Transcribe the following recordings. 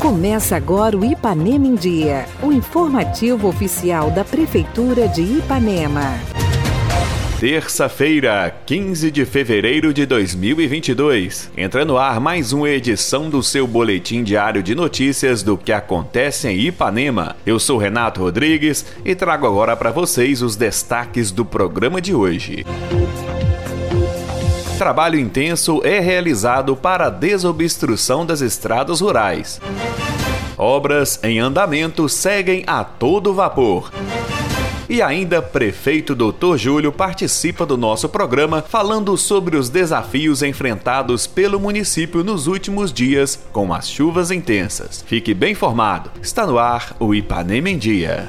Começa agora o Ipanema em Dia, o informativo oficial da Prefeitura de Ipanema. Terça-feira, 15 de fevereiro de 2022. Entra no ar mais uma edição do seu boletim diário de notícias do que acontece em Ipanema. Eu sou Renato Rodrigues e trago agora para vocês os destaques do programa de hoje. Trabalho intenso é realizado para a desobstrução das estradas rurais. Obras em andamento seguem a todo vapor. E ainda, prefeito Dr. Júlio participa do nosso programa falando sobre os desafios enfrentados pelo município nos últimos dias com as chuvas intensas. Fique bem informado. Está no ar o Ipanema em Dia.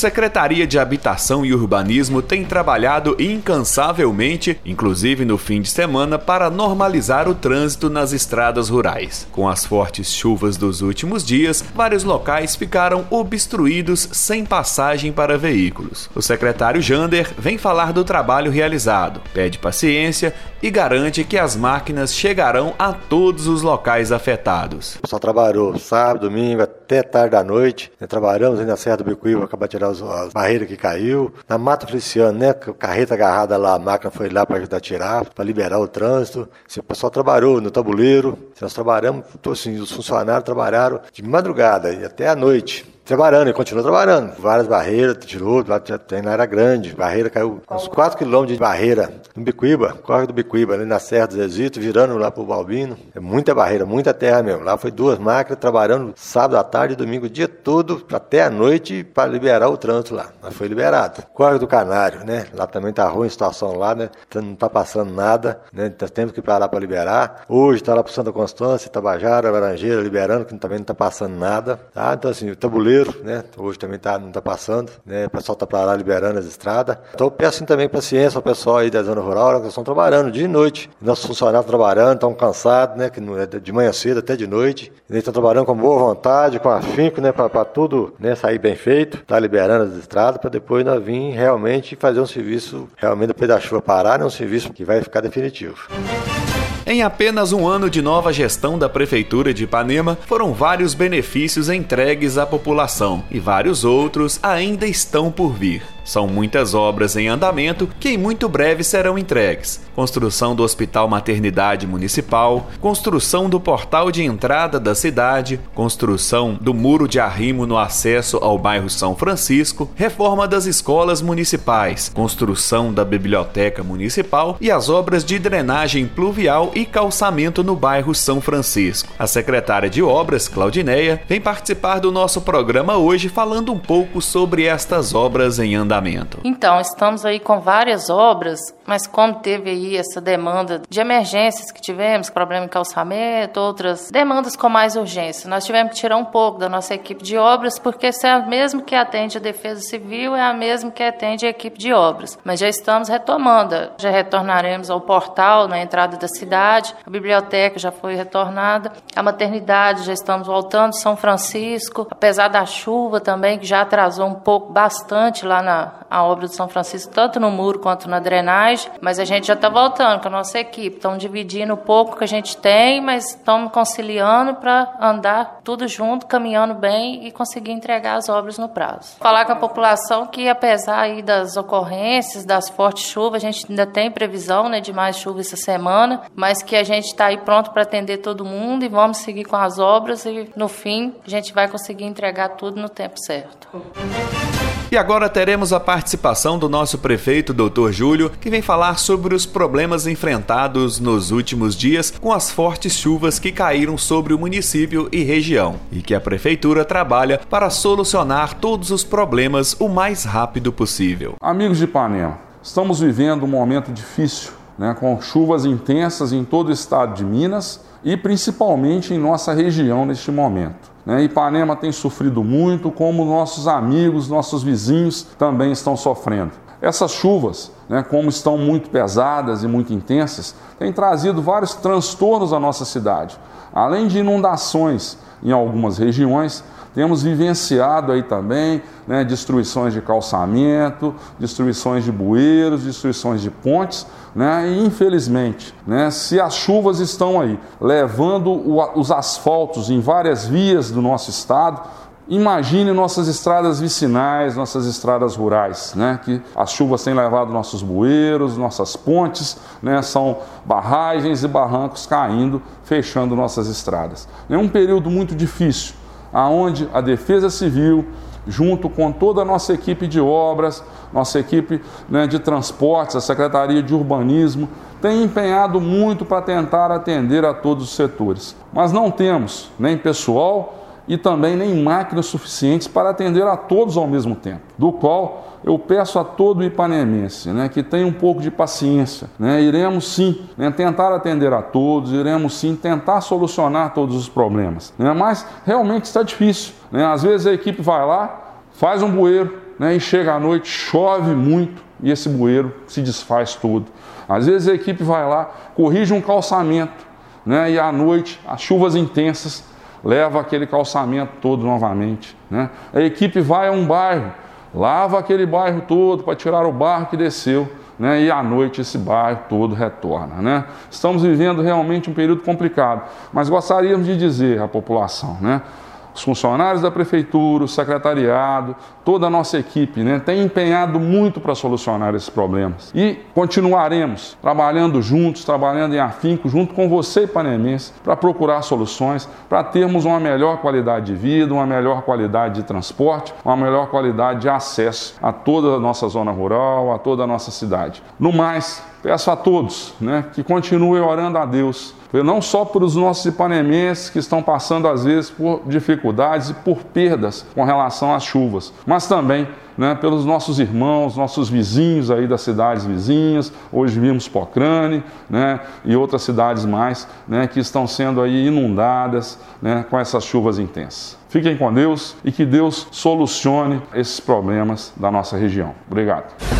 Secretaria de Habitação e Urbanismo tem trabalhado incansavelmente, inclusive no fim de semana, para normalizar o trânsito nas estradas rurais. Com as fortes chuvas dos últimos dias, vários locais ficaram obstruídos sem passagem para veículos. O secretário Jander vem falar do trabalho realizado, pede paciência e garante que as máquinas chegarão a todos os locais afetados. Só trabalhou sábado, domingo, até tarde da noite. Né? Trabalhamos na Serra do Bicuíba, acabar de tirar as barreiras que caiu. Na Mata Feliciano, né? Carreta agarrada lá, a máquina foi lá para ajudar a tirar, para liberar o trânsito. O pessoal trabalhou no tabuleiro. Nós trabalhamos, assim, os funcionários trabalharam de madrugada e até a noite trabalhando, e continua trabalhando. Várias barreiras, tirou, lá tem na área grande. Barreira caiu uns 4 quilômetros de barreira no Bicuíba, corre do Bicuíba, ali na Serra do Zezito, virando lá pro Balbino. É muita barreira, muita terra mesmo. Lá foi duas máquinas trabalhando sábado à tarde, domingo, o dia todo, até a noite, para liberar o trânsito lá. Mas foi liberado. Corre do Canário, né? Lá também tá ruim a situação lá, né? Então, não tá passando nada, né? Então, temos que ir para lá para liberar. Hoje tá lá pro Santa Constância, Tabajara, Laranjeira, liberando, que também não tá passando nada. Tá? Então, assim, o tabuleiro né? Hoje também tá, não está passando, né? O pessoal está para lá liberando as estradas. Então eu peço assim, também paciência ao pessoal aí da zona rural, que estão trabalhando dia e noite. Nossos funcionários trabalhando, estão cansados, né? Que é de manhã cedo até de noite. Eles estão trabalhando com boa vontade, com afinco, né? Para tudo né? sair bem feito, tá liberando as estradas para depois nós vir realmente fazer um serviço, realmente depois da chuva parar, né? Um serviço que vai ficar definitivo. Em apenas um ano de nova gestão da Prefeitura de Ipanema, foram vários benefícios entregues à população e vários outros ainda estão por vir. São muitas obras em andamento que em muito breve serão entregues. Construção do Hospital Maternidade Municipal, construção do portal de entrada da cidade, construção do muro de arrimo no acesso ao bairro São Francisco, reforma das escolas municipais, construção da biblioteca municipal e as obras de drenagem pluvial e calçamento no bairro São Francisco. A secretária de Obras, Claudineia, vem participar do nosso programa hoje falando um pouco sobre estas obras em andamento. Então, estamos aí com várias obras, mas como teve aí essa demanda de emergências que tivemos, problema em calçamento, outras demandas com mais urgência, nós tivemos que tirar um pouco da nossa equipe de obras, porque essa é a mesma que atende a Defesa Civil, é a mesma que atende a equipe de obras. Mas já estamos retomando, já retornaremos ao portal na entrada da cidade, a biblioteca já foi retornada, a maternidade já estamos voltando, São Francisco, apesar da chuva também, que já atrasou um pouco, bastante lá na a obra do São Francisco, tanto no muro quanto na drenagem, mas a gente já está voltando com a nossa equipe. Estamos dividindo o pouco que a gente tem, mas estamos conciliando para andar tudo junto, caminhando bem e conseguir entregar as obras no prazo. Falar com a população que, apesar aí das ocorrências, das fortes chuvas, a gente ainda tem previsão né, de mais chuva essa semana, mas que a gente está aí pronto para atender todo mundo e vamos seguir com as obras e, no fim, a gente vai conseguir entregar tudo no tempo certo. E agora teremos a participação do nosso prefeito, Dr. Júlio, que vem falar sobre os problemas enfrentados nos últimos dias com as fortes chuvas que caíram sobre o município e região, e que a prefeitura trabalha para solucionar todos os problemas o mais rápido possível. Amigos de Ipanema, estamos vivendo um momento difícil, né, com chuvas intensas em todo o estado de Minas e principalmente em nossa região neste momento. Né? Ipanema tem sofrido muito, como nossos amigos, nossos vizinhos também estão sofrendo. Essas chuvas, né, como estão muito pesadas e muito intensas, têm trazido vários transtornos à nossa cidade. Além de inundações em algumas regiões, temos vivenciado aí também né, destruições de calçamento, destruições de bueiros, destruições de pontes, né, e infelizmente, né, se as chuvas estão aí levando o, os asfaltos em várias vias do nosso estado, Imagine nossas estradas vicinais, nossas estradas rurais, né? que as chuvas têm levado nossos bueiros, nossas pontes, né? são barragens e barrancos caindo, fechando nossas estradas. É um período muito difícil, aonde a Defesa Civil, junto com toda a nossa equipe de obras, nossa equipe né, de transportes, a Secretaria de Urbanismo, tem empenhado muito para tentar atender a todos os setores. Mas não temos nem pessoal e também nem máquinas suficientes para atender a todos ao mesmo tempo, do qual eu peço a todo ipanemense né, que tenha um pouco de paciência. Né, iremos sim né, tentar atender a todos, iremos sim tentar solucionar todos os problemas. Né, mas realmente está difícil. Né, às vezes a equipe vai lá, faz um bueiro né, e chega à noite, chove muito e esse bueiro se desfaz todo. Às vezes a equipe vai lá, corrige um calçamento né, e à noite, as chuvas intensas leva aquele calçamento todo novamente. Né? A equipe vai a um bairro, lava aquele bairro todo para tirar o barro que desceu. Né? E à noite esse bairro todo retorna. Né? Estamos vivendo realmente um período complicado, mas gostaríamos de dizer à população, né? Os funcionários da prefeitura, o secretariado, toda a nossa equipe né, tem empenhado muito para solucionar esses problemas. E continuaremos trabalhando juntos, trabalhando em afinco, junto com você, panemense, para procurar soluções, para termos uma melhor qualidade de vida, uma melhor qualidade de transporte, uma melhor qualidade de acesso a toda a nossa zona rural, a toda a nossa cidade. No mais, peço a todos né, que continuem orando a Deus não só para os nossos ipanemenses que estão passando às vezes por dificuldades e por perdas com relação às chuvas, mas também né, pelos nossos irmãos, nossos vizinhos aí das cidades vizinhas, hoje vimos Pocrane né, e outras cidades mais né, que estão sendo aí inundadas né, com essas chuvas intensas. Fiquem com Deus e que Deus solucione esses problemas da nossa região. Obrigado.